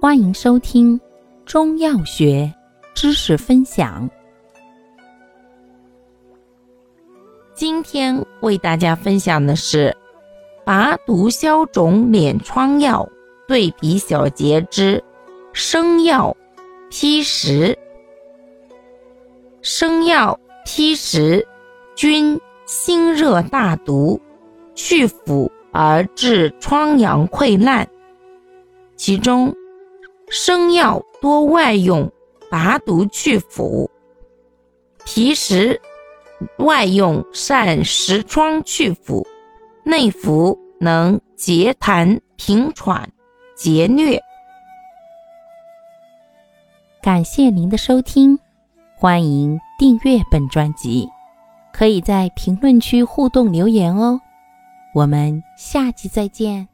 欢迎收听中药学知识分享。今天为大家分享的是拔毒消肿敛疮药对比小节之生药砒石。生药砒石均辛热大毒，去腐而致疮疡溃烂，其中。生药多外用拔毒去腐，皮实外用善实疮去腐，内服能结痰平喘结疟。感谢您的收听，欢迎订阅本专辑，可以在评论区互动留言哦。我们下期再见。